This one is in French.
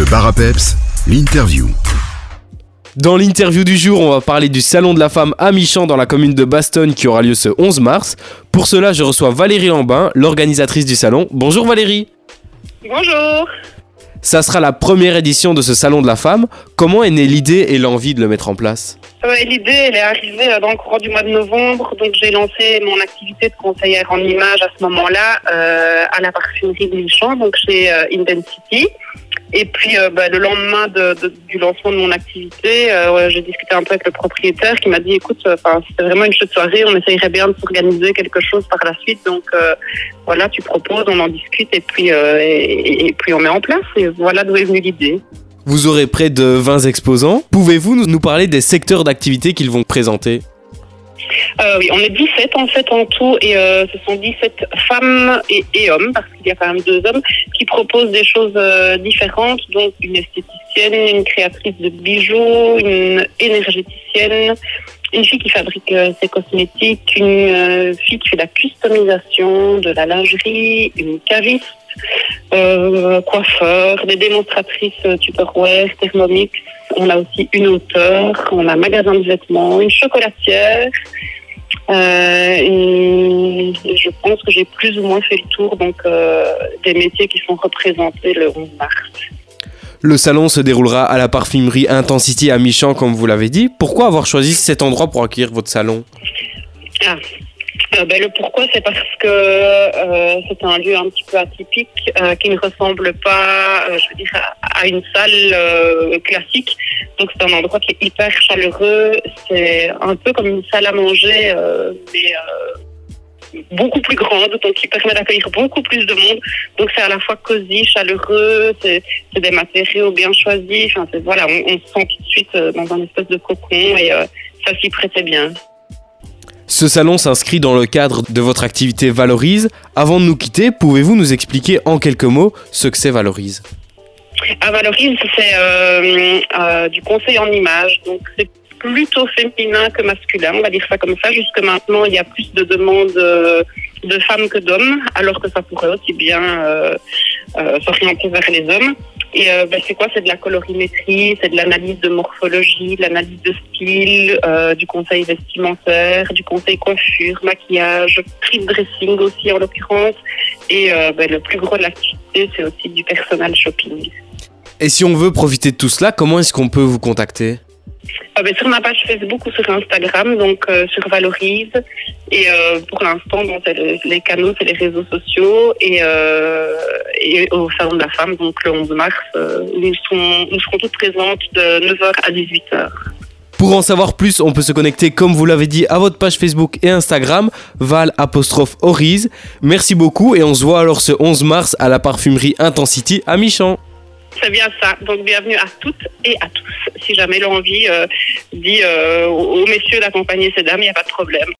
Le bar à peps, l'interview. Dans l'interview du jour, on va parler du Salon de la Femme à Michamp dans la commune de Bastogne qui aura lieu ce 11 mars. Pour cela, je reçois Valérie Lambin, l'organisatrice du salon. Bonjour Valérie. Bonjour. Ça sera la première édition de ce Salon de la Femme. Comment est née l'idée et l'envie de le mettre en place Ouais, L'idée, elle est arrivée euh, dans le courant du mois de novembre. Donc, j'ai lancé mon activité de conseillère en images à ce moment-là euh, à la parfumerie de Michamp, donc chez euh, Intensity. Et puis, euh, bah, le lendemain de, de- du lancement de mon activité, euh, j'ai discuté un peu avec le propriétaire qui m'a dit, écoute, euh, enfin, c'était vraiment une chouette soirée, on essayerait bien de s'organiser quelque chose par la suite. Donc, voilà, tu proposes, on en discute et puis, et, et puis on met en place. Et voilà d'où est venue l'idée. Vous aurez près de 20 exposants. Pouvez-vous nous parler des secteurs d'activité qu'ils vont présenter? Euh, oui, on est 17 en fait en tout et euh, ce sont 17 femmes et, hommes parce qu'il y a quand même deux hommes qui proposent des choses euh, différentes. Donc une esthéticienne, une créatrice de bijoux, une énergéticienne, une fille qui fabrique euh, ses cosmétiques, une euh, fille qui fait de la customisation, de la lingerie, une caviste, euh, coiffeur, des démonstratrices euh, Tupperware, Thermomix. On a aussi une auteure, on a un magasin de vêtements, une chocolatière. Euh, et je pense que j'ai plus ou moins fait le tour donc euh, des métiers qui sont représentés le 11 mars. Le salon se déroulera à la parfumerie Intensity à Michamp, comme vous l'avez dit. Pourquoi avoir choisi cet endroit pour accueillir votre salon? Euh, ben, le pourquoi, c'est parce que euh, c'est un lieu un petit peu atypique euh, qui ne ressemble pas, euh, je veux dire, à, une salle euh, classique. Donc c'est un endroit qui est hyper chaleureux. C'est un peu comme une salle à manger, mais beaucoup plus grande, donc qui permet d'accueillir beaucoup plus de monde. Donc c'est à la fois cosy, chaleureux, c'est des matériaux bien choisis. Enfin, voilà, on, on se sent tout de suite dans un espèce de cocon et ça s'y prêtait bien. Ce salon s'inscrit dans le cadre de votre activité Valorise. Avant de nous quitter, pouvez-vous nous expliquer en quelques mots ce que c'est Valorise? À Valorise, c'est euh, euh, du conseil en images. Donc, c'est plutôt féminin que masculin, on va dire ça comme ça. Jusque maintenant, il y a plus de demandes euh, de femmes que d'hommes, alors que ça pourrait aussi bien s'orienter vers les hommes. Et euh, ben, c'est quoi? C'est de la colorimétrie, c'est de l'analyse de morphologie, de l'analyse de style, euh, du conseil vestimentaire, du conseil coiffure, maquillage, prix de dressing aussi en l'occurrence. Et euh, ben, le plus gros de l'activité, c'est aussi du personal shopping. Et si on veut profiter de tout cela, comment est-ce qu'on peut vous contacter? Ah ben, sur ma page Facebook ou sur Instagram, donc euh, sur Valorise. Et euh, pour l'instant, bon, c'est le- les canaux, c'est les réseaux sociaux. Et, et au Salon de la Femme, donc le 11 mars, euh, nous, serons, nous serons toutes présentes de 9h à 18h. Pour en savoir plus, on peut se connecter, comme vous l'avez dit, à votre page Facebook et Instagram, val apostrophe. Merci beaucoup et on se voit alors ce 11 mars à la parfumerie Intensity à Michamp. C'est bien ça. Donc bienvenue à toutes et à tous. Si jamais l'envie euh, dit euh, aux messieurs d'accompagner ces dames, il n'y a pas de problème.